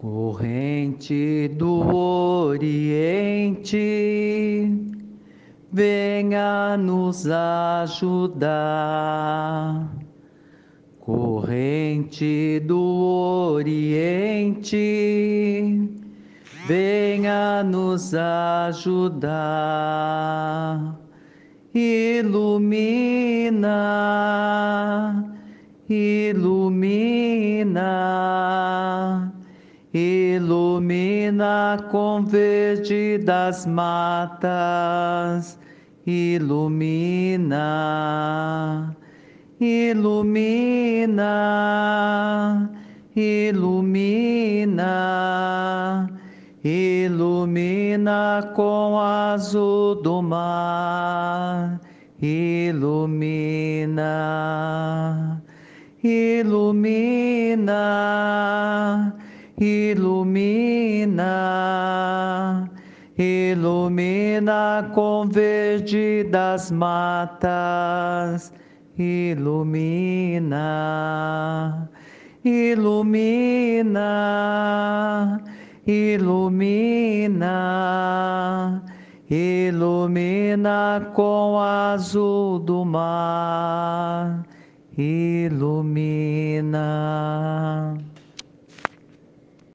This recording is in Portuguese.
Corrente do Oriente, venha nos ajudar. Corrente do Oriente, venha nos ajudar. Ilumina, ilumina Ilumina com verde das matas, ilumina, ilumina, ilumina, ilumina com azul do mar, ilumina, ilumina ilumina, ilumina com verde das matas, ilumina, ilumina, ilumina, ilumina com azul do mar, ilumina.